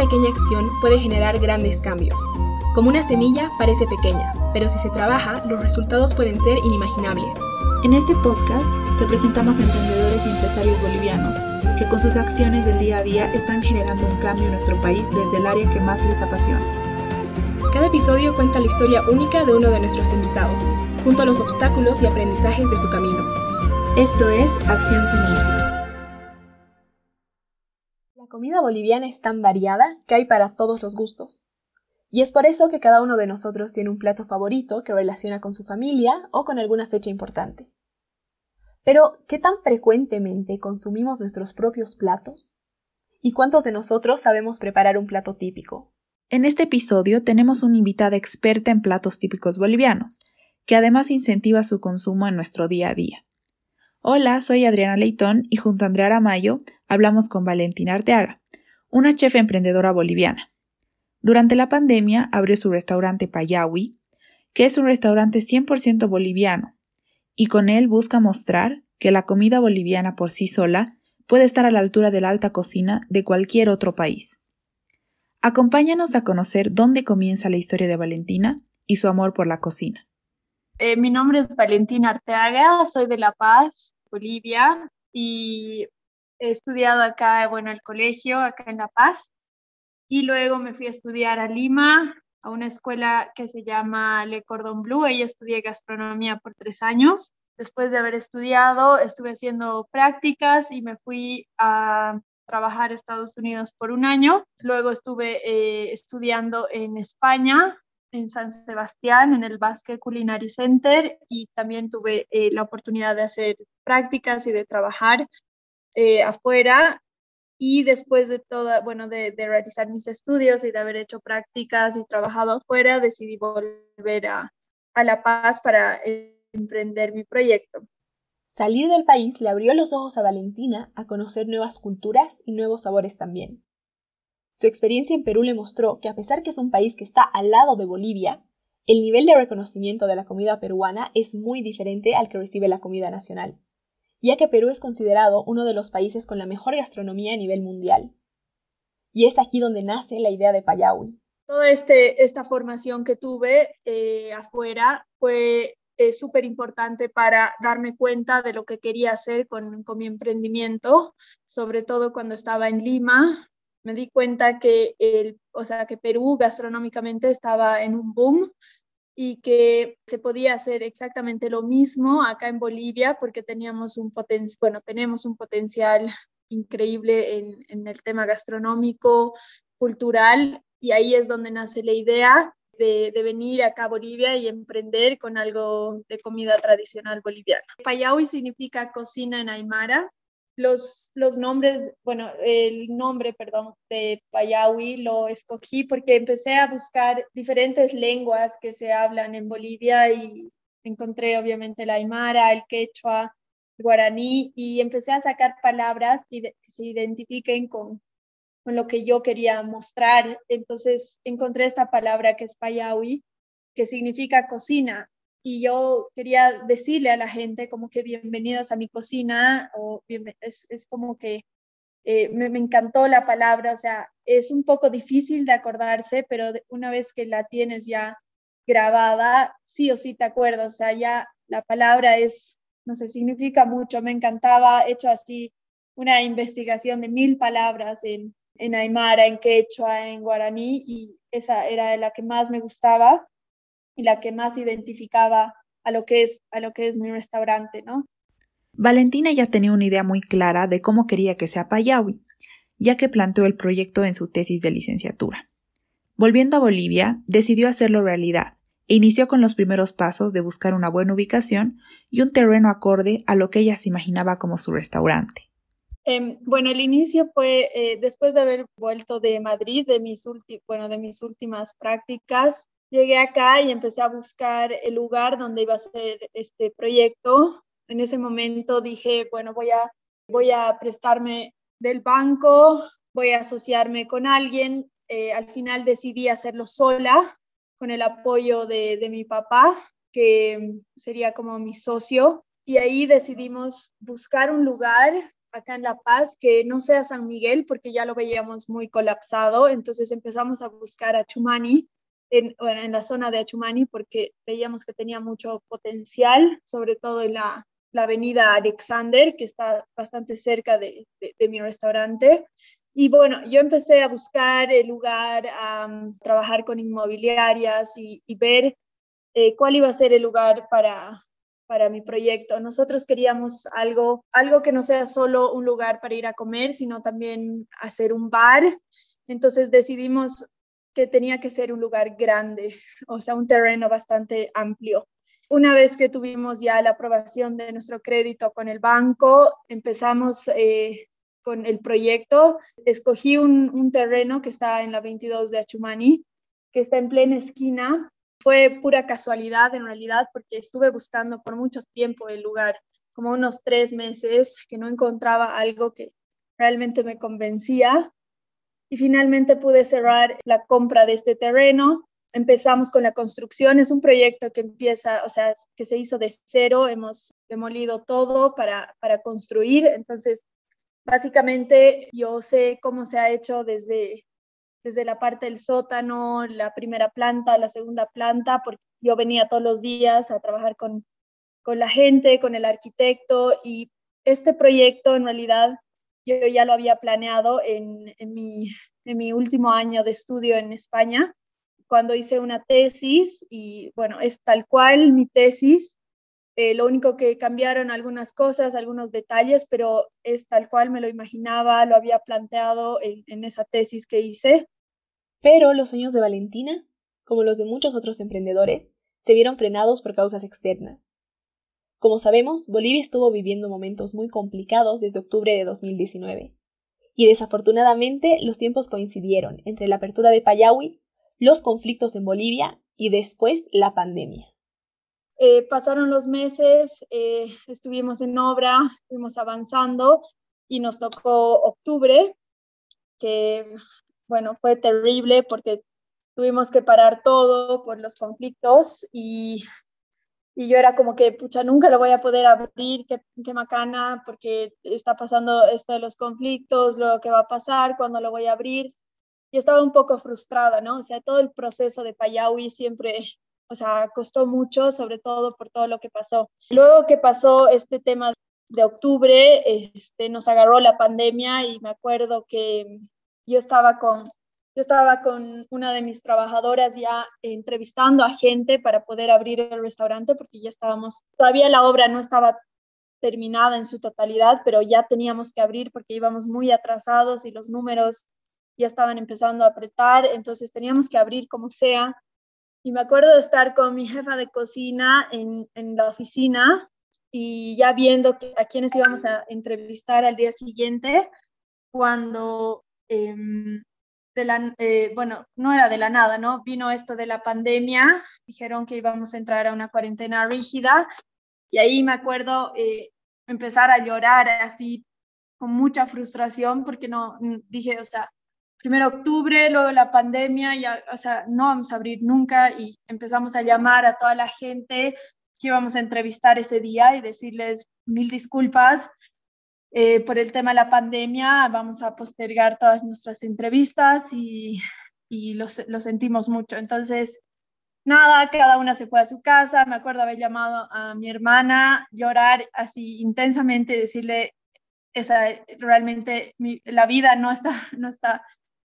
pequeña acción puede generar grandes cambios. Como una semilla parece pequeña, pero si se trabaja, los resultados pueden ser inimaginables. En este podcast te presentamos a emprendedores y empresarios bolivianos que con sus acciones del día a día están generando un cambio en nuestro país desde el área que más les apasiona. Cada episodio cuenta la historia única de uno de nuestros invitados, junto a los obstáculos y aprendizajes de su camino. Esto es Acción Semilla. Boliviana es tan variada que hay para todos los gustos. Y es por eso que cada uno de nosotros tiene un plato favorito que relaciona con su familia o con alguna fecha importante. Pero, ¿qué tan frecuentemente consumimos nuestros propios platos? ¿Y cuántos de nosotros sabemos preparar un plato típico? En este episodio tenemos una invitada experta en platos típicos bolivianos, que además incentiva su consumo en nuestro día a día. Hola, soy Adriana Leitón y junto a Andrea Aramayo hablamos con Valentina Arteaga, una chef emprendedora boliviana. Durante la pandemia abrió su restaurante Payawi, que es un restaurante 100% boliviano, y con él busca mostrar que la comida boliviana por sí sola puede estar a la altura de la alta cocina de cualquier otro país. Acompáñanos a conocer dónde comienza la historia de Valentina y su amor por la cocina. Eh, mi nombre es Valentina Arteaga, soy de La Paz, Bolivia, y he estudiado acá, bueno, el colegio, acá en La Paz, y luego me fui a estudiar a Lima, a una escuela que se llama Le Cordon Bleu, ahí estudié gastronomía por tres años. Después de haber estudiado, estuve haciendo prácticas y me fui a trabajar a Estados Unidos por un año. Luego estuve eh, estudiando en España, en San Sebastián, en el Basque Culinary Center, y también tuve eh, la oportunidad de hacer prácticas y de trabajar eh, afuera. Y después de toda, bueno, de, realizar mis estudios y de haber hecho prácticas y trabajado afuera, decidí volver a, a La Paz para emprender mi proyecto. Salir del país le abrió los ojos a Valentina a conocer nuevas culturas y nuevos sabores también. Su experiencia en Perú le mostró que a pesar que es un país que está al lado de Bolivia, el nivel de reconocimiento de la comida peruana es muy diferente al que recibe la comida nacional, ya que Perú es considerado uno de los países con la mejor gastronomía a nivel mundial. Y es aquí donde nace la idea de Payawi. Toda este, esta formación que tuve eh, afuera fue es súper importante para darme cuenta de lo que quería hacer con, con, mi emprendimiento, sobre todo cuando estaba en Lima. Me di cuenta que, el, o sea, que Perú gastronómicamente estaba en un boom y que se podía hacer exactamente lo mismo acá en Bolivia porque teníamos un potencial, bueno, tenemos un potencial increíble en, en el tema gastronómico, cultural, y ahí es donde nace la idea de, venir acá a Bolivia y emprender con algo de comida tradicional boliviana. Payaui significa cocina en Aymara. Los, los nombres, bueno, el nombre, perdón, de Payaui lo escogí porque empecé a buscar diferentes lenguas que se hablan en Bolivia y encontré obviamente el Aymara, el quechua, el guaraní y empecé a sacar palabras que se identifiquen con, con lo que yo quería mostrar. Entonces encontré esta palabra que es payawi, que significa cocina. Y yo quería decirle a la gente como que bienvenidos a mi cocina, o es, es como que eh, me, me, encantó la palabra, o sea, es un poco difícil de acordarse, pero una vez que la tienes ya grabada, sí o sí te acuerdas, o sea, ya la palabra es, no sé, significa mucho, me encantaba, he hecho así una investigación de mil palabras en, en aymara, en quechua, en guaraní, y esa era la que más me gustaba y la que más identificaba a lo que es, a lo que es mi restaurante, ¿no? Valentina ya tenía una idea muy clara de cómo quería que sea Payawi, ya que planteó el proyecto en su tesis de licenciatura. Volviendo a Bolivia, decidió hacerlo realidad e inició con los primeros pasos de buscar una buena ubicación y un terreno acorde a lo que ella se imaginaba como su restaurante. Eh, bueno, el inicio fue eh, después de haber vuelto de Madrid, de mis, bueno, de mis últimas prácticas. Llegué acá y empecé a buscar el lugar donde iba a ser este proyecto. En ese momento dije, bueno, voy a, voy a prestarme del banco, voy a asociarme con alguien. Eh, al final decidí hacerlo sola, con el apoyo de, de mi papá, que sería como mi socio. Y ahí decidimos buscar un lugar acá en La Paz que no sea San Miguel porque ya lo veíamos muy colapsado, entonces empezamos a buscar a Chumani, en, la zona de Achumani porque veíamos que tenía mucho potencial, sobre todo en la, la avenida Alexander, que está bastante cerca de, de, mi restaurante. Y bueno, yo empecé a buscar el lugar, a trabajar con inmobiliarias y, y ver eh, cuál iba a ser el lugar para, para mi proyecto. Nosotros queríamos algo, algo que no sea solo un lugar para ir a comer, sino también hacer un bar. Entonces decidimos que tenía que ser un lugar grande, o sea, un terreno bastante amplio. Una vez que tuvimos ya la aprobación de nuestro crédito con el banco, empezamos eh, con el proyecto. Escogí un, un, terreno que está en la 22 de Achumani, que está en plena esquina fue pura casualidad en realidad porque estuve buscando por mucho tiempo el lugar, como unos tres meses, que no encontraba algo que realmente me convencía. Y finalmente pude cerrar la compra de este terreno. Empezamos con la construcción. Es un proyecto que empieza, o sea, que se hizo de cero. Hemos demolido todo para, para construir. Entonces, básicamente yo sé cómo se ha hecho desde desde la parte del sótano, la primera planta, la segunda planta, porque yo venía todos los días a trabajar con, con la gente, con el arquitecto y este proyecto en realidad yo ya lo había planeado en, en, mi, en mi último año de estudio en España, cuando hice una tesis y bueno, es tal cual mi tesis. Eh, lo único que cambiaron algunas cosas, algunos detalles, pero es tal cual me lo imaginaba, lo había planteado en, en esa tesis que hice. Pero los sueños de Valentina, como los de muchos otros emprendedores, se vieron frenados por causas externas. Como sabemos, Bolivia estuvo viviendo momentos muy complicados desde octubre de 2019. Y desafortunadamente los tiempos coincidieron entre la apertura de Payahui, los conflictos en Bolivia y después la pandemia. Eh, pasaron los meses, eh, estuvimos en obra, fuimos avanzando y nos tocó octubre, que bueno, fue terrible porque tuvimos que parar todo por los conflictos y, y yo era como que, pucha, nunca lo voy a poder abrir, qué, qué macana, porque está pasando esto de los conflictos, lo que va a pasar, cuándo lo voy a abrir. Y estaba un poco frustrada, ¿no? O sea, todo el proceso de Payaui siempre o sea, costó mucho, sobre todo por todo lo que pasó. Luego que pasó este tema de octubre, este, nos agarró la pandemia y me acuerdo que yo estaba con, yo estaba con una de mis trabajadoras ya entrevistando a gente para poder abrir el restaurante porque ya estábamos, todavía la obra no estaba terminada en su totalidad, pero ya teníamos que abrir porque íbamos muy atrasados y los números ya estaban empezando a apretar, entonces teníamos que abrir como sea. Y me acuerdo de estar con mi jefa de cocina en, en la oficina y ya viendo a quienes íbamos a entrevistar al día siguiente, cuando, eh, de la, eh, bueno, no era de la nada, ¿no? Vino esto de la pandemia, dijeron que íbamos a entrar a una cuarentena rígida y ahí me acuerdo eh, empezar a llorar así con mucha frustración porque no, dije, o sea, primero octubre, luego la pandemia, ya, o sea, no vamos a abrir nunca y empezamos a llamar a toda la gente que íbamos a entrevistar ese día y decirles mil disculpas eh, por el tema de la pandemia, vamos a postergar todas nuestras entrevistas y, y lo, lo sentimos mucho. Entonces, nada, cada una se fue a su casa. Me acuerdo haber llamado a mi hermana, llorar así intensamente, decirle, esa, realmente la vida no está, no está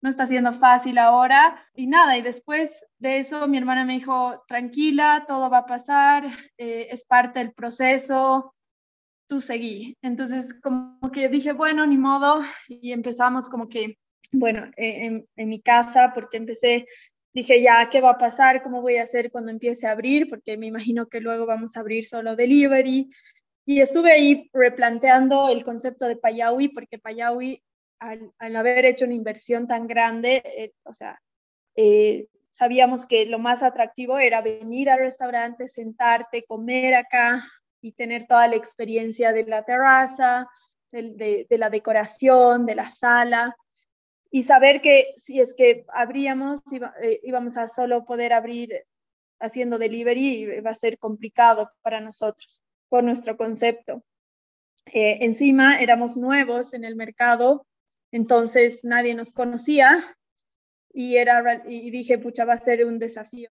no está siendo fácil ahora. Y nada, y después de eso mi hermana me dijo, tranquila, todo va a pasar, eh, es parte del proceso, tú seguí. Entonces como que dije, bueno, ni modo, y empezamos como que, bueno, eh, en, en mi casa, porque empecé dije ya, ¿qué va a pasar? ¿Cómo voy a hacer cuando empiece a abrir? Porque me imagino que luego vamos a abrir solo delivery. Y estuve ahí replanteando el concepto de Payaui, porque Payaui al, haber hecho una inversión tan grande, eh, o sea, eh, sabíamos que lo más atractivo era venir al restaurante, sentarte, comer acá y tener toda la experiencia de la terraza, de, la decoración, de la sala, y saber que si es que abríamos, eh, íbamos a solo poder abrir haciendo delivery, va a ser complicado para nosotros, por nuestro concepto. Eh, encima éramos nuevos en el mercado, entonces nadie nos conocía y, era, y dije, pucha, va a ser un desafío.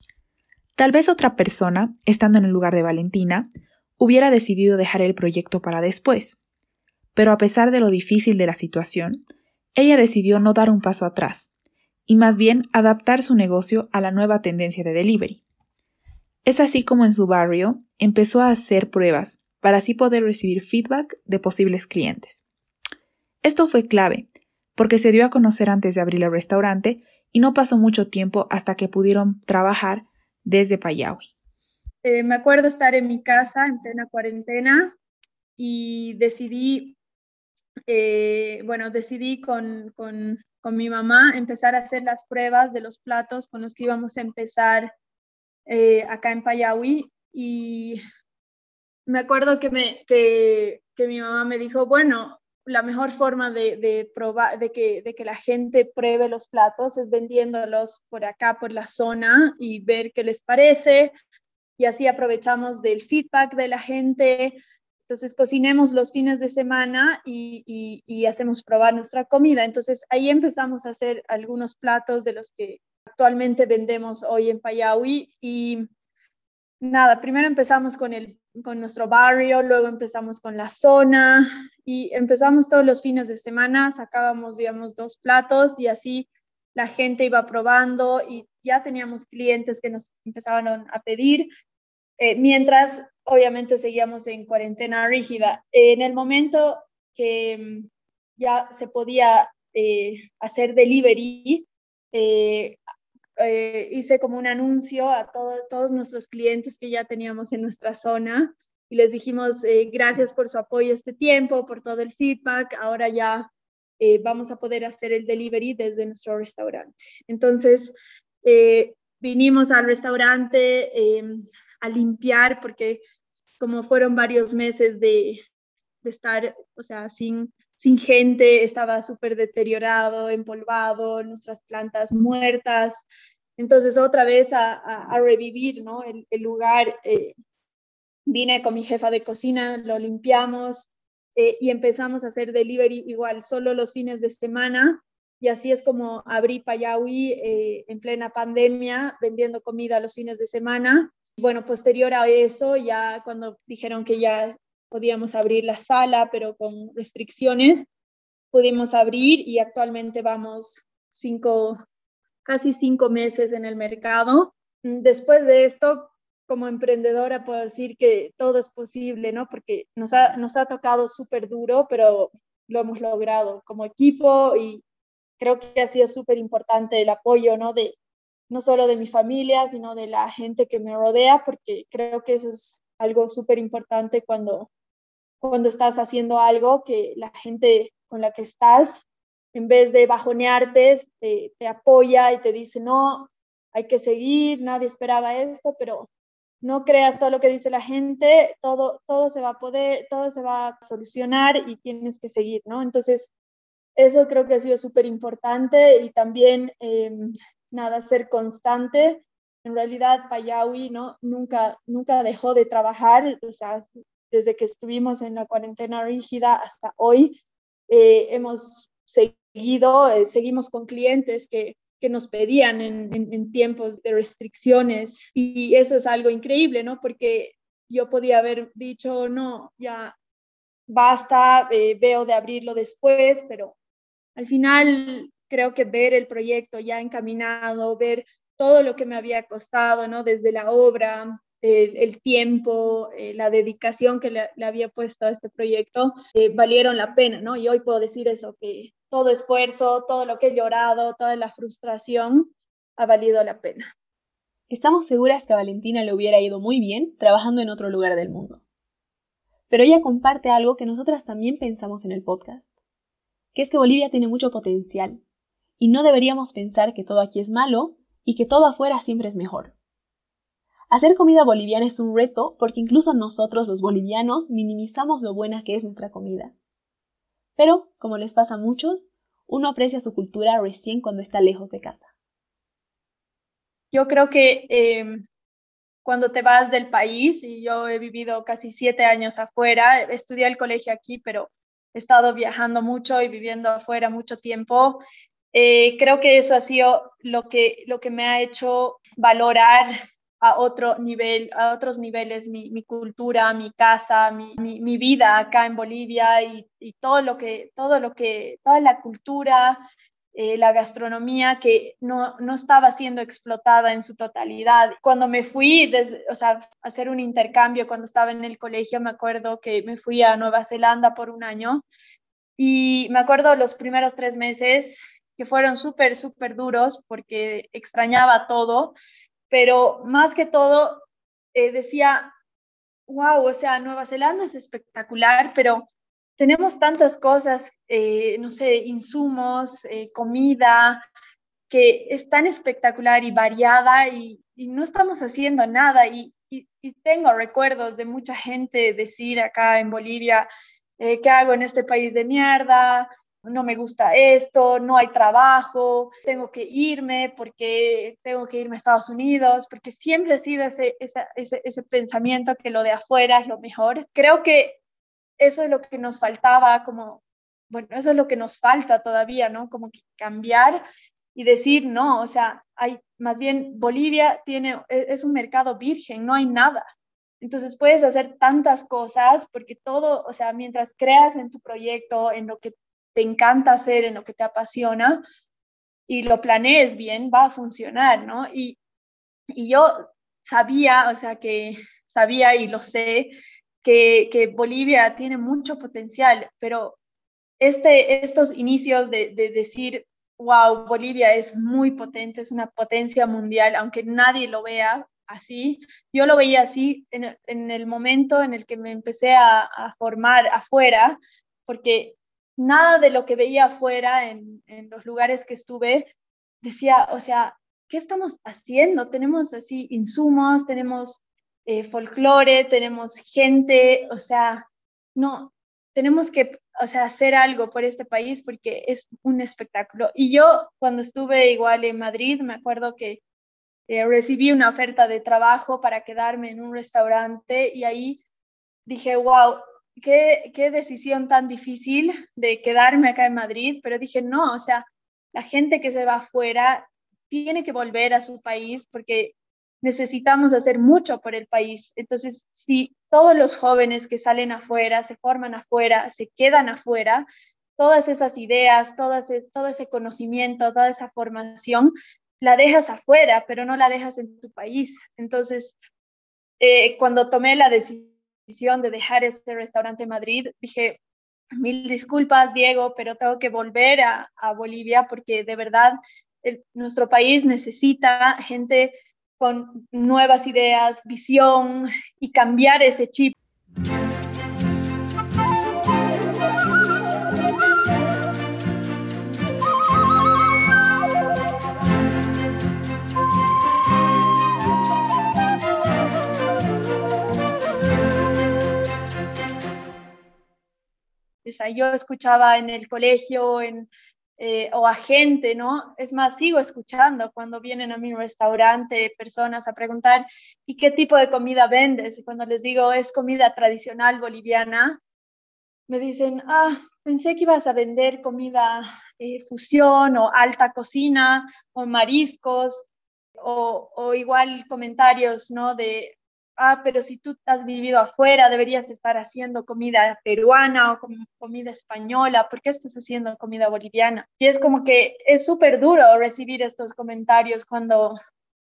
Tal vez otra persona, estando en el lugar de Valentina, hubiera decidido dejar el proyecto para después. Pero a pesar de lo difícil de la situación, ella decidió no dar un paso atrás, y más bien adaptar su negocio a la nueva tendencia de delivery. Es así como en su barrio empezó a hacer pruebas para así poder recibir feedback de posibles clientes. Esto fue clave, porque se dio a conocer antes de abrir el restaurante y no pasó mucho tiempo hasta que pudieron trabajar desde Payawi. Eh, me acuerdo estar en mi casa en plena cuarentena y decidí, eh, bueno, decidí con, con, con, mi mamá empezar a hacer las pruebas de los platos con los que íbamos a empezar eh, acá en Payawi y me acuerdo que, me, que, que mi mamá me dijo, bueno, la mejor forma de, probar, de que, de que la gente pruebe los platos es vendiéndolos por acá, por la zona y ver qué les parece. Y así aprovechamos del feedback de la gente. Entonces cocinemos los fines de semana y, y, hacemos probar nuestra comida. Entonces ahí empezamos a hacer algunos platos de los que actualmente vendemos hoy en Payaui y nada, primero empezamos con el con nuestro barrio, luego empezamos con la zona y empezamos todos los fines de semana, sacábamos, digamos, dos platos y así la gente iba probando y ya teníamos clientes que nos empezaban a pedir, eh, mientras obviamente seguíamos en cuarentena rígida. En el momento que mm, ya se podía eh, hacer delivery, eh, eh, hice como un anuncio a todos nuestros clientes que ya teníamos en nuestra zona y les dijimos eh, gracias por su apoyo este tiempo, por todo el feedback. Ahora ya eh, vamos a poder hacer el delivery desde nuestro restaurante. Entonces, vinimos al restaurante a limpiar porque como fueron varios meses de, estar, o sea, sin, sin gente, estaba súper deteriorado, empolvado, nuestras plantas muertas. Entonces, otra vez a, revivir ¿no? el, lugar. Eh, vine con mi jefa de cocina, lo limpiamos eh, y empezamos a hacer delivery igual, solo los fines de semana. Y así es como abrí Payaui eh, en plena pandemia, vendiendo comida los fines de semana. Bueno, posterior a eso, ya cuando dijeron que ya podíamos abrir la sala, pero con restricciones, pudimos abrir y actualmente vamos cinco, casi cinco meses en el mercado. Después de esto, como emprendedora, puedo decir que todo es posible, ¿no? Porque nos ha, nos ha tocado súper duro, pero lo hemos logrado como equipo y creo que ha sido súper importante el apoyo, ¿no? De, no solo de mi familia, sino de la gente que me rodea, porque creo que eso es algo súper importante cuando cuando estás haciendo algo que la gente con la que estás, en vez de bajonearte, te, te apoya y te dice, no, hay que seguir, nadie esperaba esto, pero no creas todo lo que dice la gente, todo, todo se va a poder, todo se va a solucionar y tienes que seguir, ¿no? Entonces, eso creo que ha sido súper importante y también, em, nada, ser constante. En realidad, Payaui, ¿no? Nunca, nunca dejó de trabajar, o sea, desde que estuvimos en la cuarentena rígida hasta hoy, eh, hemos seguido, eh, seguimos con clientes que, que nos pedían en, en, tiempos de restricciones y eso es algo increíble, ¿no? Porque yo podía haber dicho, no, ya basta, eh, veo de abrirlo después, pero al final creo que ver el proyecto ya encaminado, ver todo lo que me había costado, ¿no? Desde la obra, el, tiempo, eh, la dedicación que le, había puesto a este proyecto eh, valieron la pena, ¿no? Y hoy puedo decir eso, que todo esfuerzo, todo lo que he llorado, toda la frustración ha valido la pena. Estamos seguras que a Valentina le hubiera ido muy bien trabajando en otro lugar del mundo. Pero ella comparte algo que nosotras también pensamos en el podcast, que es que Bolivia tiene mucho potencial, y no deberíamos pensar que todo aquí es malo y que todo afuera siempre es mejor. Hacer comida boliviana es un reto porque incluso nosotros los bolivianos minimizamos lo buena que es nuestra comida. Pero, como les pasa a muchos, uno aprecia su cultura recién cuando está lejos de casa. Yo creo que em, cuando te vas del país, y yo he vivido casi siete años afuera, estudié el colegio aquí, pero he estado viajando mucho y viviendo afuera mucho tiempo. Eh, creo que eso ha sido lo que, lo que me ha hecho valorar a otro nivel, a otros niveles mi, mi cultura, mi casa, mi, mi, vida acá en Bolivia y, y, todo lo que, todo lo que, toda la cultura, eh, la gastronomía que no, no, estaba siendo explotada en su totalidad. Cuando me fui, desde, o sea, a hacer un intercambio cuando estaba en el colegio, me acuerdo que me fui a Nueva Zelanda por un año y me acuerdo los primeros tres meses que fueron súper, súper duros porque extrañaba todo, pero más que todo eh, decía, wow, o sea, Nueva Zelanda es espectacular, pero tenemos tantas cosas, eh, no sé, insumos, eh, comida, que es tan espectacular y variada y, no estamos haciendo nada. Y, tengo recuerdos de mucha gente decir acá en Bolivia, ¿qué hago en este país de mierda? No me gusta esto, no hay trabajo, tengo que irme porque tengo que irme a Estados Unidos, porque siempre ha sido ese, ese, ese pensamiento que lo de afuera es lo mejor. Creo que eso es lo que nos faltaba, como, bueno, eso es lo que nos falta todavía, ¿no? Como que cambiar y decir, no, o sea, hay, más bien Bolivia tiene, e, es un mercado virgen, no hay nada. Entonces puedes hacer tantas cosas porque todo, o sea, mientras creas en tu proyecto, en lo que te encanta hacer, en lo que te apasiona y lo planees bien, va a funcionar, ¿no? Y, y yo sabía, o sea, que sabía y lo sé, que, Bolivia tiene mucho potencial, pero este, estos inicios de, decir, wow, Bolivia es muy potente, es una potencia mundial, aunque nadie lo vea así, yo lo veía así en, el momento en el que me empecé a, formar afuera, porque nada de lo que veía afuera en, los lugares que estuve decía, o sea, ¿qué estamos haciendo? Tenemos así insumos, tenemos eh, folclore, tenemos gente, o sea, no, tenemos que, o sea, hacer algo por este país porque es un espectáculo. Y yo cuando estuve igual en Madrid, me acuerdo que eh, recibí una oferta de trabajo para quedarme en un restaurante y ahí dije, wow, qué, qué decisión tan difícil de quedarme acá en Madrid, pero dije, no, o sea, la gente que se va afuera tiene que volver a su país porque necesitamos hacer mucho por el país. Entonces, si todos los jóvenes que salen afuera, se forman afuera, se quedan afuera, todas esas ideas, todo ese, todo ese conocimiento, toda esa formación, la dejas afuera, pero no la dejas en tu país. Entonces, eh, cuando tomé la decisión de dejar este restaurante en Madrid, dije, mil disculpas, Diego, pero tengo que volver a, Bolivia porque de verdad nuestro país necesita gente con nuevas ideas, visión y cambiar ese chip. O sea, yo escuchaba en el colegio, en, eh, o a gente, ¿no? Es más, sigo escuchando cuando vienen a mi restaurante personas a preguntar, ¿y qué tipo de comida vendes? Y cuando les digo, es comida tradicional boliviana, me dicen, ah, pensé que ibas a vender comida eh, fusión o alta cocina o mariscos o, o igual comentarios, ¿no? De, ah, pero si tú has vivido afuera, deberías estar haciendo comida peruana o comida española, ¿por qué estás haciendo comida boliviana? Y es como que es súper duro recibir estos comentarios cuando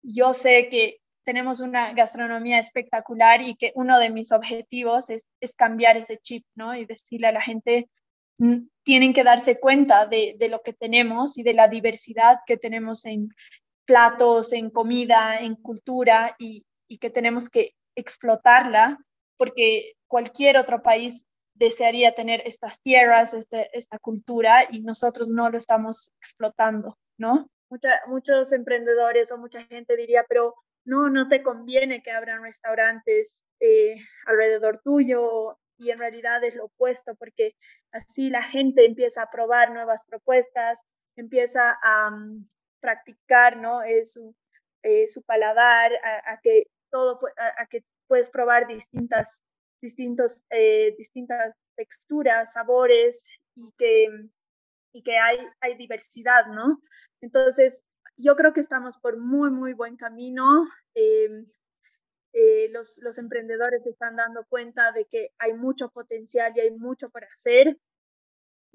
yo sé que tenemos una gastronomía espectacular y que uno de mis objetivos es, cambiar ese chip, ¿no? Y decirle a la gente, mm, tienen que darse cuenta de, lo que tenemos y de la diversidad que tenemos en platos, en comida, en cultura y que tenemos que explotarla, porque cualquier otro país desearía tener estas tierras, este, esta cultura, y nosotros no lo estamos explotando, ¿no? muchos emprendedores o mucha gente diría, pero no, no te conviene que abran restaurantes eh, alrededor tuyo, y en realidad es lo opuesto, porque así la gente empieza a probar nuevas propuestas, empieza a mm, practicar, ¿no? Eh, su, eh, su paladar, a, que todo, a, que puedes probar distintas, distintos, eh, distintas texturas, sabores y que, y que hay, hay diversidad, ¿no? Entonces, yo creo que estamos por muy, muy buen camino. Em, eh, los, los emprendedores se están dando cuenta de que hay mucho potencial y hay mucho por hacer.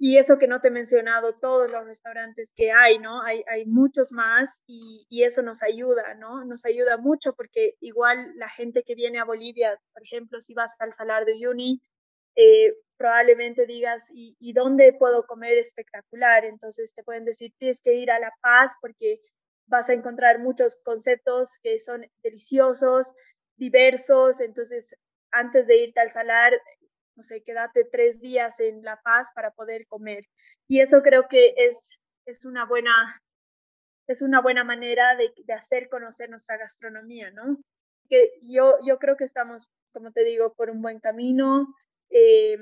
Y eso que no te he mencionado, todos los restaurantes que hay, ¿no? Hay, hay muchos más y, y, eso nos ayuda, ¿no? Nos ayuda mucho porque igual la gente que viene a Bolivia, por ejemplo, si vas al Salar de Uyuni, eh, probablemente digas, ¿y, ¿y, dónde puedo comer espectacular? Entonces te pueden decir, tienes que ir a La Paz porque vas a encontrar muchos conceptos que son deliciosos, diversos, entonces antes de irte al salar, no sé, quédate tres días en La Paz para poder comer. Y eso creo que es, es una buena es una buena manera de, de hacer conocer nuestra gastronomía, ¿no? Que yo, yo creo que estamos, como te digo, por un buen camino. Eh,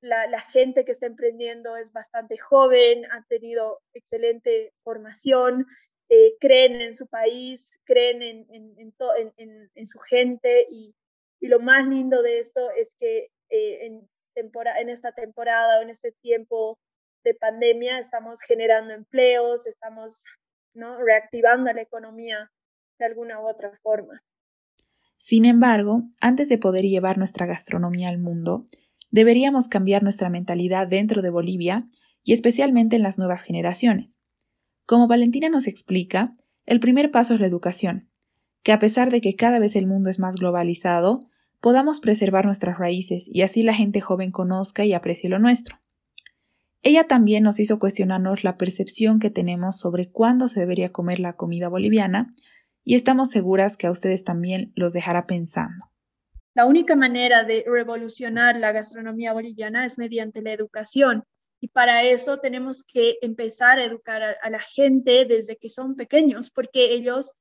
la, la, gente que está emprendiendo es bastante joven, ha tenido excelente formación, eh, creen en su país, creen en, en, en, en su gente y, y, lo más lindo de esto es que eh, en, en esta temporada o en este tiempo de pandemia estamos generando empleos, estamos ¿no? reactivando la economía de alguna u otra forma. Sin embargo, antes de poder llevar nuestra gastronomía al mundo, deberíamos cambiar nuestra mentalidad dentro de Bolivia y especialmente en las nuevas generaciones. Como Valentina nos explica, el primer paso es la educación, que a pesar de que cada vez el mundo es más globalizado, podamos preservar nuestras raíces y así la gente joven conozca y aprecie lo nuestro. Ella también nos hizo cuestionarnos la percepción que tenemos sobre cuándo se debería comer la comida boliviana y estamos seguras que a ustedes también los dejará pensando. La única manera de revolucionar la gastronomía boliviana es mediante la educación y para eso tenemos que empezar a educar a, la gente desde que son pequeños, porque ellos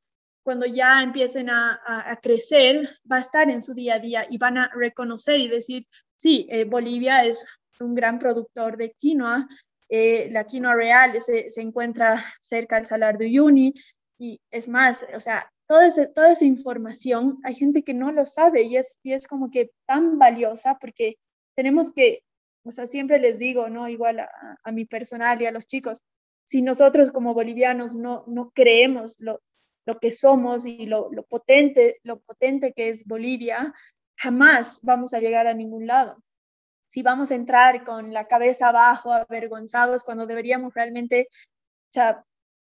cuando ya empiecen a, crecer, va a estar en su día a día y van a reconocer y decir, sí, eh, Bolivia es un gran productor de quinoa, eh, la quinoa real se, se, encuentra cerca del Salar de Uyuni y es más, o sea, toda, toda esa información hay gente que no lo sabe y es, y es como que tan valiosa porque tenemos que o sea, siempre les digo, ¿no? Igual a, mi personal y a los chicos, si nosotros como bolivianos no, no creemos lo, lo que somos y lo, lo, potente, lo potente que es Bolivia, jamás vamos a llegar a ningún lado. Si vamos a entrar con la cabeza abajo, avergonzados, cuando deberíamos realmente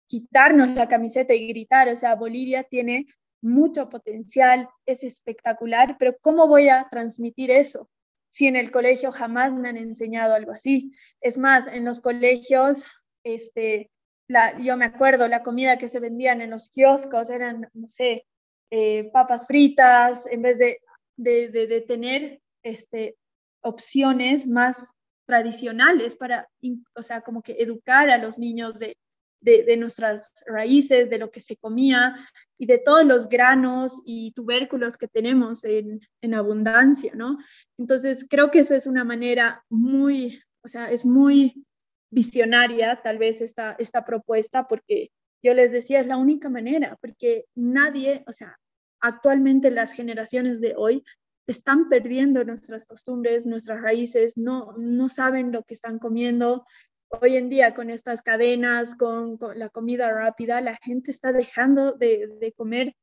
quitarnos la camiseta y gritar, o sea, Bolivia tiene mucho potencial, es espectacular, pero ¿cómo voy a transmitir eso? si en el colegio jamás me han enseñado algo así. Es más, en los colegios, este, la, yo me acuerdo, la comida que se vendían en los kioscos eran, no sé, eh, papas fritas, en vez de, de, de, tener este, opciones más tradicionales para, o sea, como que educar a los niños de, de, nuestras raíces, de lo que se comía y de todos los granos y tubérculos que tenemos en, en abundancia, ¿no? Entonces, creo que esa es una manera muy, o sea, es muy visionaria tal vez esta, esta propuesta porque yo les decía, es la única manera, porque nadie, o sea, actualmente las generaciones de hoy están perdiendo nuestras costumbres, nuestras raíces, no, no saben lo que están comiendo, hoy en día con estas cadenas, con, la comida rápida, la gente está dejando de, comer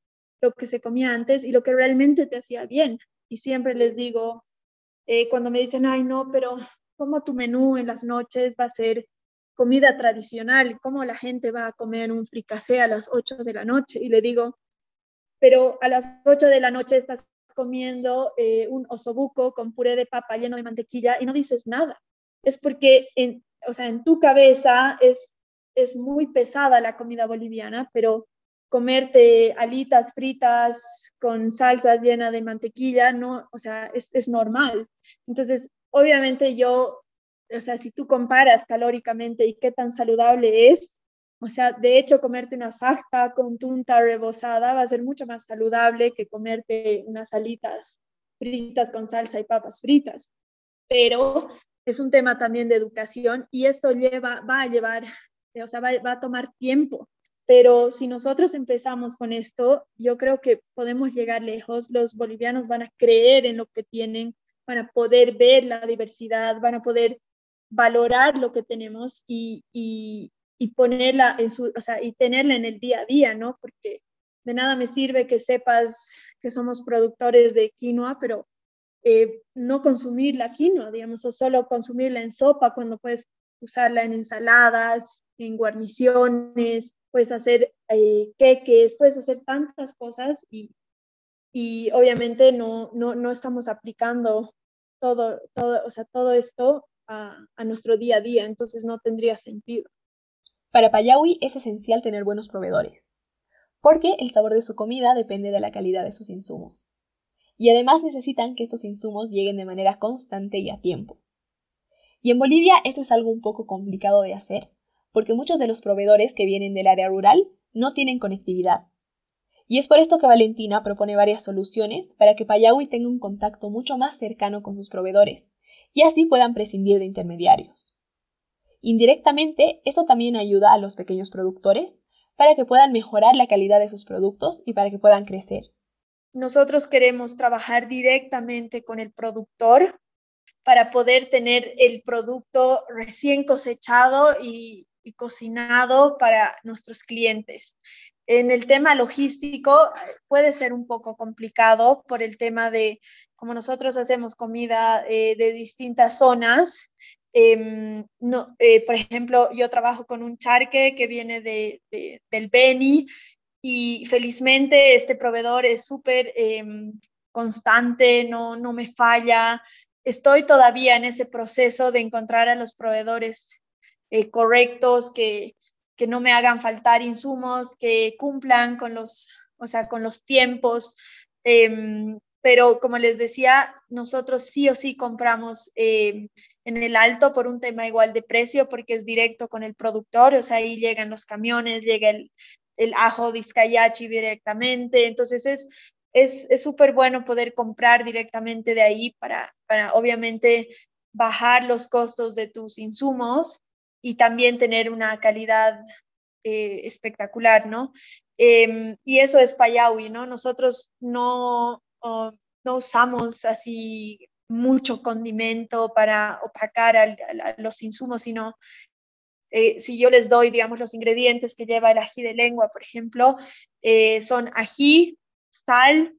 lo que se comía antes y lo que realmente te hacía bien. Y siempre les digo, eh, cuando me dicen, ay, no, pero ¿cómo tu menú en las noches va a ser comida tradicional? ¿Cómo la gente va a comer un fricasé a las 8 de la noche? Y le digo, pero a las 8 de la noche estás comiendo eh, un osobuco con puré de papa lleno de mantequilla y no dices nada. Es porque en, o sea, en tu cabeza es, es muy pesada la comida boliviana, pero comerte alitas fritas con salsas llena de mantequilla, no, o sea, es, es normal. Entonces, obviamente yo, o sea, si tú comparas calóricamente y qué tan saludable es, o sea, de hecho, comerte una sajta con tunta rebozada va a ser mucho más saludable que comerte unas alitas fritas con salsa y papas fritas. Pero es un tema también de educación y esto lleva, va a llevar, o sea, va, a tomar tiempo. Pero si nosotros empezamos con esto, yo creo que podemos llegar lejos. Los bolivianos van a creer en lo que tienen, van a poder ver la diversidad, van a poder valorar lo que tenemos y, y, y ponerla en su, o sea, y tenerla en el día a día, ¿no? Porque de nada me sirve que sepas que somos productores de quinoa, pero eh, no consumir la quinoa, digamos, o solo consumirla en sopa cuando puedes usarla en ensaladas, en guarniciones, puedes hacer eh, queques, puedes hacer tantas cosas y, y obviamente no, no, no, estamos aplicando todo, todo, o sea, todo esto a, nuestro día a día, entonces no tendría sentido. Para Payawi es esencial tener buenos proveedores, porque el sabor de su comida depende de la calidad de sus insumos. Y además necesitan que estos insumos lleguen de manera constante y a tiempo. Y en Bolivia esto es algo un poco complicado de hacer, porque muchos de los proveedores que vienen del área rural no tienen conectividad. Y es por esto que Valentina propone varias soluciones para que Payawi tenga un contacto mucho más cercano con sus proveedores, y así puedan prescindir de intermediarios. Indirectamente, esto también ayuda a los pequeños productores para que puedan mejorar la calidad de sus productos y para que puedan crecer. Nosotros queremos trabajar directamente con el productor para poder tener el producto recién cosechado y, cocinado para nuestros clientes. En el tema logístico puede ser un poco complicado por el tema de, como nosotros hacemos comida eh, de distintas zonas, em, no, eh, por ejemplo, yo trabajo con un charque que viene de, del Beni y felizmente este proveedor es súper em, constante, no, no me falla, estoy todavía en ese proceso de encontrar a los proveedores eh, correctos, que, que, no me hagan faltar insumos, que cumplan con los, o sea, con los tiempos. Em, pero como les decía, nosotros sí o sí compramos em, en el alto por un tema igual de precio, porque es directo con el productor, o sea, ahí llegan los camiones, llega el, el ajo vizcayachi directamente, entonces es, es súper bueno poder comprar directamente de ahí para, para obviamente bajar los costos de tus insumos y también tener una calidad eh, espectacular, ¿no? Em, y eso es Payawi, ¿no? Nosotros no, no usamos así mucho condimento para opacar a, los insumos, sino eh, si yo les doy, digamos, los ingredientes que lleva el ají de lengua, por ejemplo, eh, son ají, sal,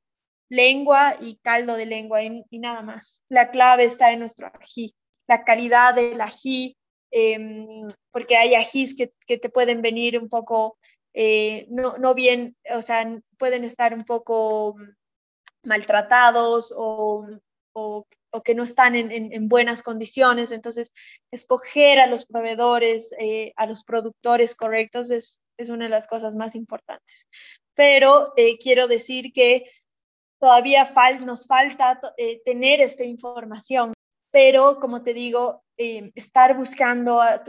lengua y caldo de lengua y, nada más. La clave está en nuestro ají, la calidad del ají, em, porque hay ajís que, te pueden venir un poco, eh, no, bien, o sea, pueden estar un poco maltratados o, que no están en, buenas condiciones. Entonces, escoger a los proveedores, eh, a los productores correctos es, es una de las cosas más importantes pero eh, quiero decir que todavía nos falta eh, tener esta información, pero como te digo, eh, estar buscando a,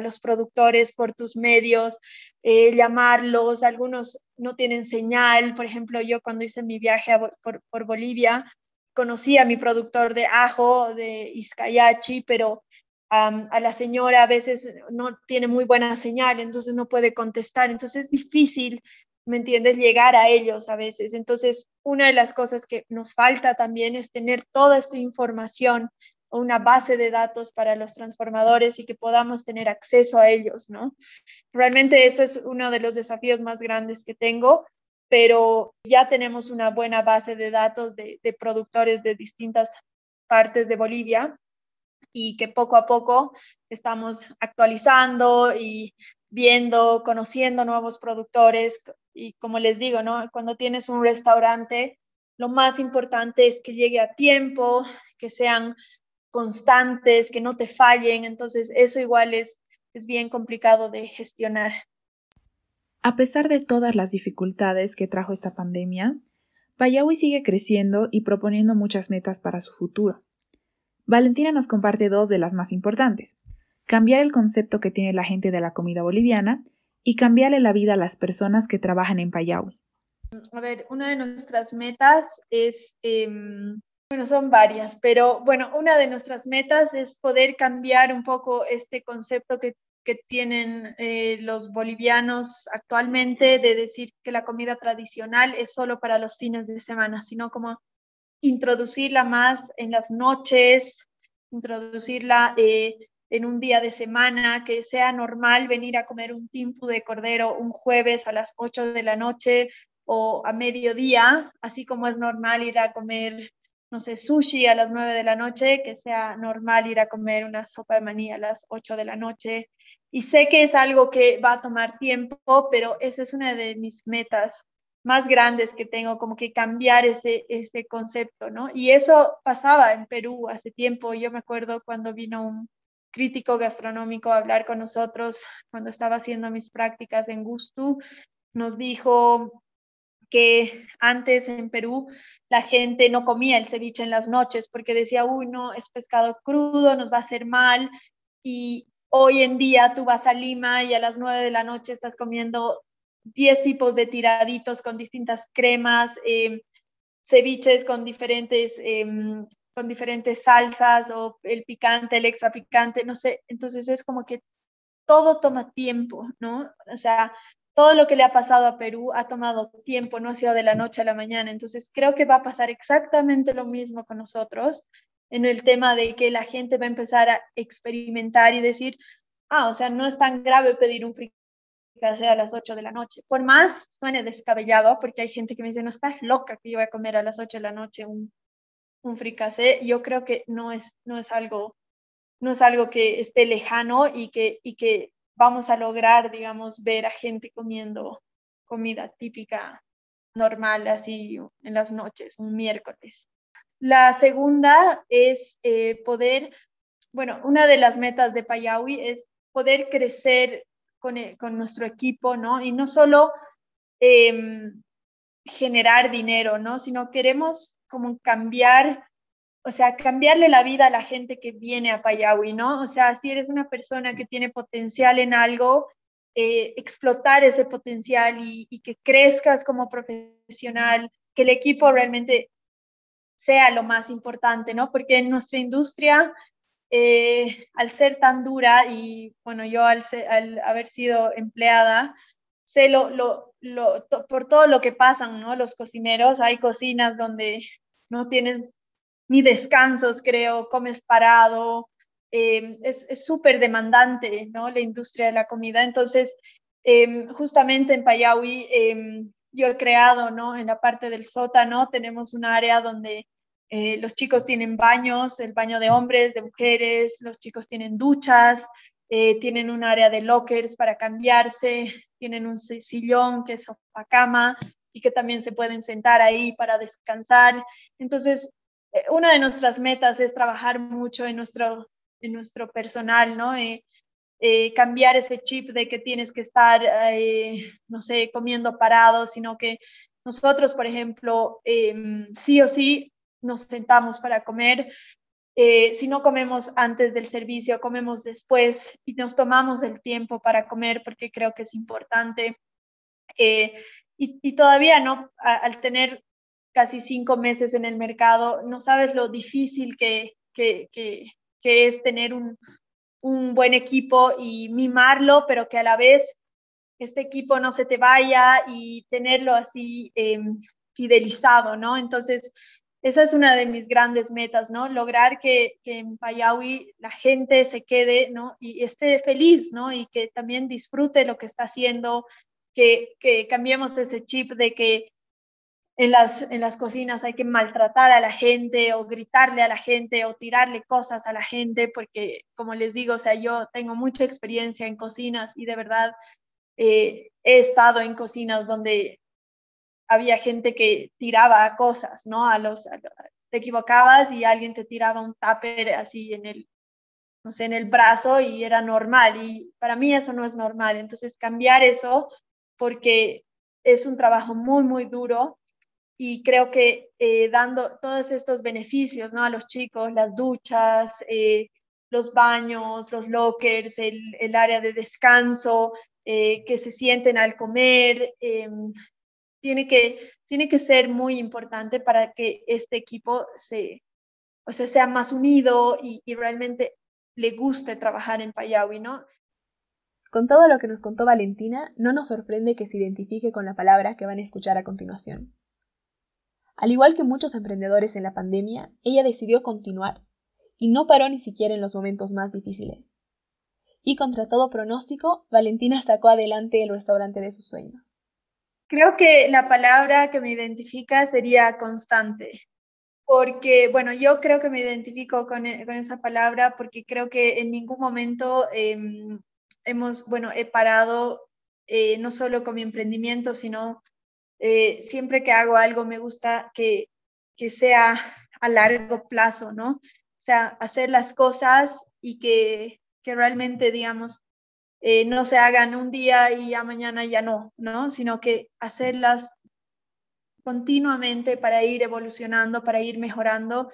los productores por tus medios, llamarlos, algunos no tienen señal, por ejemplo, yo cuando hice mi viaje por, Bolivia, conocí a mi productor de ajo, de Izcayachi, pero a la señora a veces no tiene muy buena señal, entonces no puede contestar, entonces es difícil ¿me entiendes? Llegar a ellos a veces. Entonces, una de las cosas que nos falta también es tener toda esta información o una base de datos para los transformadores y que podamos tener acceso a ellos, ¿no? Realmente este es uno de los desafíos más grandes que tengo, pero ya tenemos una buena base de datos de, de productores de distintas partes de Bolivia y que poco a poco estamos actualizando y viendo, conociendo nuevos productores, y como les digo, ¿no? Cuando tienes un restaurante, lo más importante es que llegue a tiempo, que sean constantes, que no te fallen. Entonces, eso igual es, es bien complicado de gestionar. A pesar de todas las dificultades que trajo esta pandemia, Payawi sigue creciendo y proponiendo muchas metas para su futuro. Valentina nos comparte dos de las más importantes. Cambiar el concepto que tiene la gente de la comida boliviana y cambiarle la vida a las personas que trabajan en Payaui? A ver, una de nuestras metas es, em, bueno, son varias, pero bueno, una de nuestras metas es poder cambiar un poco este concepto que que tienen eh, los bolivianos actualmente de decir que la comida tradicional es solo para los fines de semana, sino como introducirla más en las noches, introducirla eh, en un día de semana, que sea normal venir a comer un timpu de cordero un jueves a las 8 de la noche o a mediodía, así como es normal ir a comer, no sé, sushi a las 9 de la noche, que sea normal ir a comer una sopa de maní a las 8 de la noche. Y sé que es algo que va a tomar tiempo, pero esa es una de mis metas más grandes que tengo, como que cambiar ese, ese concepto, ¿no? Y eso pasaba en Perú hace tiempo. Yo me acuerdo cuando vino un crítico gastronómico a hablar con nosotros cuando estaba haciendo mis prácticas en Gustu, nos dijo que antes en Perú la gente no comía el ceviche en las noches porque decía, uy, no, es pescado crudo, nos va a hacer mal. Y hoy en día tú vas a Lima y a las nueve de la noche estás comiendo 10 tipos de tiraditos con distintas cremas, em, ceviches con diferentes, em, con diferentes salsas o el picante, el extra picante, no sé. Entonces es como que todo toma tiempo, ¿no? O sea, todo lo que le ha pasado a Perú ha tomado tiempo, no ha sido de la noche a la mañana. Entonces creo que va a pasar exactamente lo mismo con nosotros en el tema de que la gente va a empezar a experimentar y decir, ah, o sea, no es tan grave pedir un fricase a las 8 de la noche. Por más suene descabellado, porque hay gente que me dice, no estás loca que yo voy a comer a las 8 de la noche un, un fricase, yo creo que no es, no es algo no es algo que esté lejano y que, y que vamos a lograr, digamos, ver a gente comiendo comida típica normal así en las noches, un miércoles. La segunda es eh, poder, bueno, una de las metas de Payawi es poder crecer con, con nuestro equipo, ¿no? Y no solo em, generar dinero, ¿no? Sino queremos como cambiar, o sea, cambiarle la vida a la gente que viene a Payawi, ¿no? O sea, si eres una persona que tiene potencial en algo, eh, explotar ese potencial y, que crezcas como profesional, que el equipo realmente sea lo más importante, ¿no? Porque en nuestra industria eh, al ser tan dura y bueno, yo al, al haber sido empleada, sé lo, lo, lo por todo lo que pasan, ¿no? Los cocineros, hay cocinas donde no tienes ni descansos, creo, comes parado, eh, es súper demandante, ¿no? La industria de la comida. Entonces, eh, justamente en Payawi, eh, yo he creado, ¿no? En la parte del sótano tenemos un área donde eh, los chicos tienen baños, el baño de hombres, de mujeres, los chicos tienen duchas, eh, tienen un área de lockers para cambiarse, tienen un sillón que es sofá cama y que también se pueden sentar ahí para descansar. Entonces, una de nuestras metas es trabajar mucho en nuestro, en nuestro personal, ¿no? cambiar ese chip de que tienes que estar, no sé, comiendo parado, sino que nosotros, por ejemplo, em, sí o sí nos sentamos para comer. Eh, si no comemos antes del servicio, comemos después y nos tomamos el tiempo para comer porque creo que es importante. Eh, y, todavía no, al tener casi cinco meses en el mercado, no sabes lo difícil que, que, que, es tener un, un, buen equipo y mimarlo, pero que a la vez este equipo no se te vaya y tenerlo así eh, fidelizado, ¿no? Entonces, esa es una de mis grandes metas, ¿no? Lograr que, que, en Payawi la gente se quede, ¿no? Y esté feliz, ¿no? Y que también disfrute lo que está haciendo, que, que cambiemos ese chip de que en las, en las cocinas hay que maltratar a la gente o gritarle a la gente o tirarle cosas a la gente, porque como les digo, o sea, yo tengo mucha experiencia en cocinas y de verdad eh, he estado en cocinas donde había gente que tiraba cosas, ¿no? A los, te equivocabas y alguien te tiraba un tupper así en el, no sé, en el brazo y era normal. Y para mí eso no es normal. Entonces cambiar eso porque es un trabajo muy, muy duro y creo que eh, dando todos estos beneficios, ¿no? A los chicos, las duchas, eh, los baños, los lockers, el, el área de descanso, eh, que se sienten al comer, em, tiene que, tiene que ser muy importante para que este equipo se, o sea, sea más unido y, y realmente le guste trabajar en Payawi, ¿no? Con todo lo que nos contó Valentina, no nos sorprende que se identifique con la palabra que van a escuchar a continuación. Al igual que muchos emprendedores en la pandemia, ella decidió continuar y no paró ni siquiera en los momentos más difíciles. Y contra todo pronóstico, Valentina sacó adelante el restaurante de sus sueños. Creo que la palabra que me identifica sería constante, porque, bueno, yo creo que me identifico con, e, esa palabra porque creo que en ningún momento em, hemos, bueno, he parado eh, no solo con mi emprendimiento, sino eh, siempre que hago algo me gusta que, que sea a largo plazo, ¿no? O sea, hacer las cosas y que, que realmente, digamos, eh, no se hagan un día y ya mañana ya no, ¿no? Sino que hacerlas continuamente para ir evolucionando, para ir mejorando.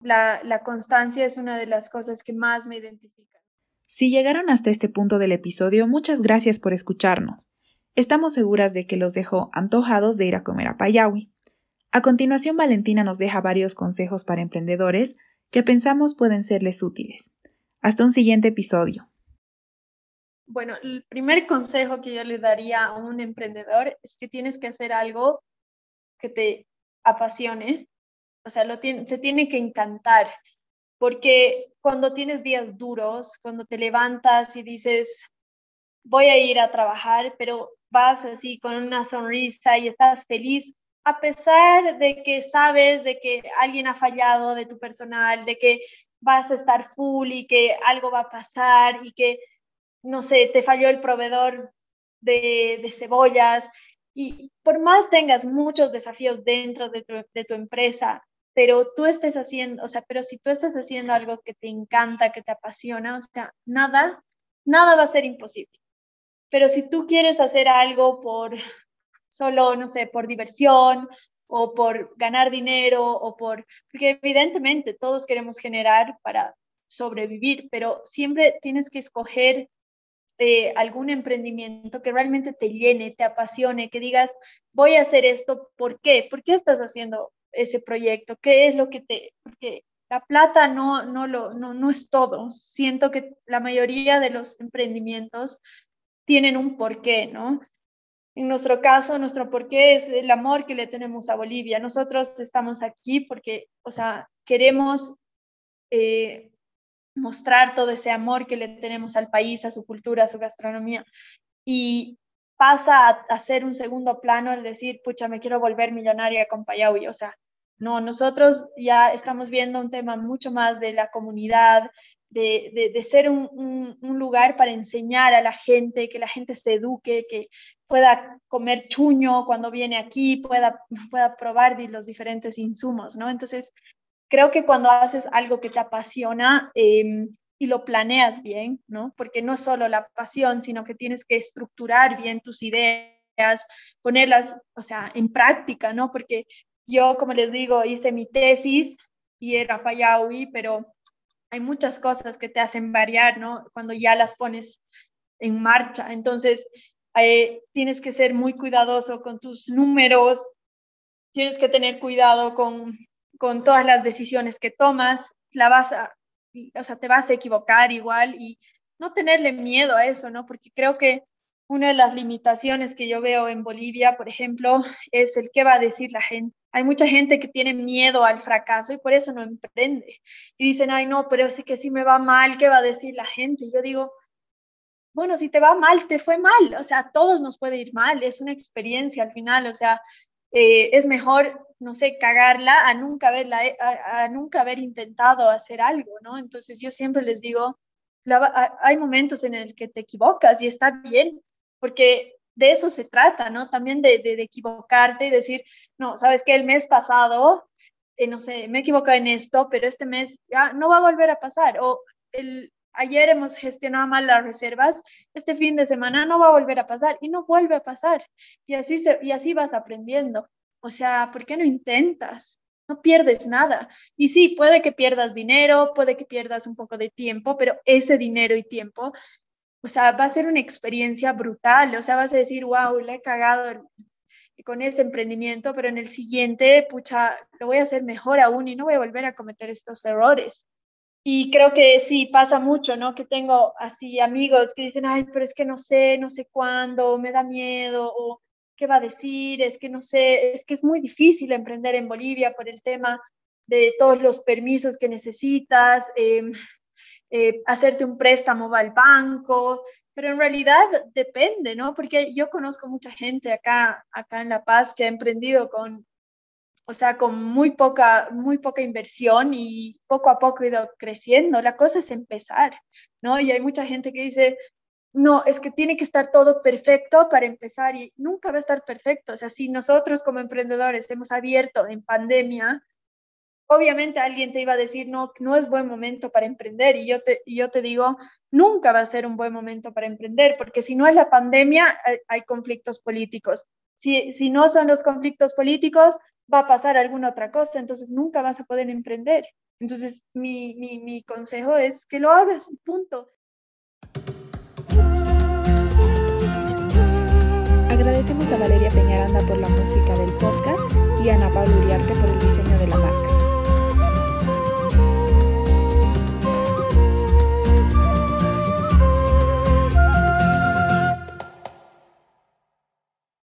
La, la constancia es una de las cosas que más me identifica. Si llegaron hasta este punto del episodio, muchas gracias por escucharnos. Estamos seguras de que los dejó antojados de ir a comer a Payawi. A continuación, Valentina nos deja varios consejos para emprendedores que pensamos pueden serles útiles. Hasta un siguiente episodio. Bueno, el primer consejo que yo le daría a un emprendedor es que tienes que hacer algo que te apasione, o sea, lo te tiene que encantar, porque cuando tienes días duros, cuando te levantas y dices, voy a ir a trabajar, pero vas así con una sonrisa y estás feliz, a pesar de que sabes de que alguien ha fallado de tu personal, de que vas a estar full y que algo va a pasar y que, no sé, te falló el proveedor de, de cebollas. Y por más tengas muchos desafíos dentro de tu, de tu empresa, pero tú estés haciendo, o sea, pero si tú estás haciendo algo que te encanta, que te apasiona, o sea, nada, nada va a ser imposible. Pero si tú quieres hacer algo por solo, no sé, por diversión o por ganar dinero o por, porque evidentemente todos queremos generar para sobrevivir, pero siempre tienes que escoger eh, algún emprendimiento que realmente te llene, te apasione, que digas, voy a hacer esto, ¿por qué? ¿Por qué estás haciendo ese proyecto? ¿Qué es lo que te... Porque la plata no, no, lo, no, no es todo. Siento que la mayoría de los emprendimientos tienen un porqué, ¿no? En nuestro caso, nuestro porqué es el amor que le tenemos a Bolivia. Nosotros estamos aquí porque, o sea, queremos eh, mostrar todo ese amor que le tenemos al país, a su cultura, a su gastronomía. Y pasa a, ser un segundo plano el decir, pucha, me quiero volver millonaria con Payaui. O sea, no, nosotros ya estamos viendo un tema mucho más de la comunidad, de, de, ser un, un, lugar para enseñar a la gente, que la gente se eduque, que pueda comer chuño cuando viene aquí, pueda, pueda probar los diferentes insumos, ¿no? Entonces, creo que cuando haces algo que te apasiona em, y lo planeas bien, ¿no? Porque no es solo la pasión, sino que tienes que estructurar bien tus ideas, ponerlas, o sea, en práctica, ¿no? Porque yo, como les digo, hice mi tesis y era Payaui, pero hay muchas cosas que te hacen variar, ¿no? Cuando ya las pones en marcha. Entonces, eh, tienes que ser muy cuidadoso con tus números, tienes que tener cuidado con con todas las decisiones que tomas, la vas a, o sea, te vas a equivocar igual y no tenerle miedo a eso, ¿no? Porque creo que una de las limitaciones que yo veo en Bolivia, por ejemplo, es el qué va a decir la gente. Hay mucha gente que tiene miedo al fracaso y por eso no emprende. Y dicen, ay, no, pero sé que si me va mal, ¿qué va a decir la gente? Y yo digo, bueno, si te va mal, te fue mal. O sea, a todos nos puede ir mal, es una experiencia al final. O sea, eh, es mejor, no sé, cagarla a nunca, haberla, a, nunca haber intentado hacer algo, ¿no? Entonces yo siempre les digo, hay momentos en el que te equivocas y está bien, porque de eso se trata, ¿no? También de, equivocarte y decir, no, sabes que el mes pasado, eh, no sé, me he en esto, pero este mes ya no va a volver a pasar. O el, ayer hemos gestionado mal las reservas, este fin de semana no va a volver a pasar y no vuelve a pasar. Y así, se, y así vas aprendiendo. O sea, ¿por qué no intentas? No pierdes nada. Y sí, puede que pierdas dinero, puede que pierdas un poco de tiempo, pero ese dinero y tiempo, o sea, va a ser una experiencia brutal. O sea, vas a decir, wow, le he cagado con este emprendimiento, pero en el siguiente, pucha, lo voy a hacer mejor aún y no voy a volver a cometer estos errores. y creo que sí pasa mucho, ¿no? Que tengo así amigos que dicen, ay, pero es que no sé, no sé cuándo, me da miedo, o qué va a decir, es que no sé, es que es muy difícil emprender en Bolivia por el tema de todos los permisos que necesitas, em, eh, hacerte un préstamo al banco, pero en realidad depende, ¿no? Porque yo conozco mucha gente acá, acá en La Paz que ha emprendido con, o sea, con muy poca, muy poca inversión y poco a poco ha ido creciendo. La cosa es empezar, ¿no? Y hay mucha gente que dice, no, es que tiene que estar todo perfecto para empezar y nunca va a estar perfecto. O sea, si nosotros como emprendedores hemos abierto en pandemia, obviamente alguien te iba a decir, no, no es buen momento para emprender. Y yo te, yo te digo, nunca va a ser un buen momento para emprender, porque si no es la pandemia, hay, conflictos políticos. Si, si no son los conflictos políticos, va a pasar alguna otra cosa, entonces nunca vas a poder emprender. Entonces, mi, mi, mi consejo es que lo hagas, punto. Agradecemos a Valeria Peñaranda por la música del podcast y a Ana Paula Uriarte por el diseño de la marca.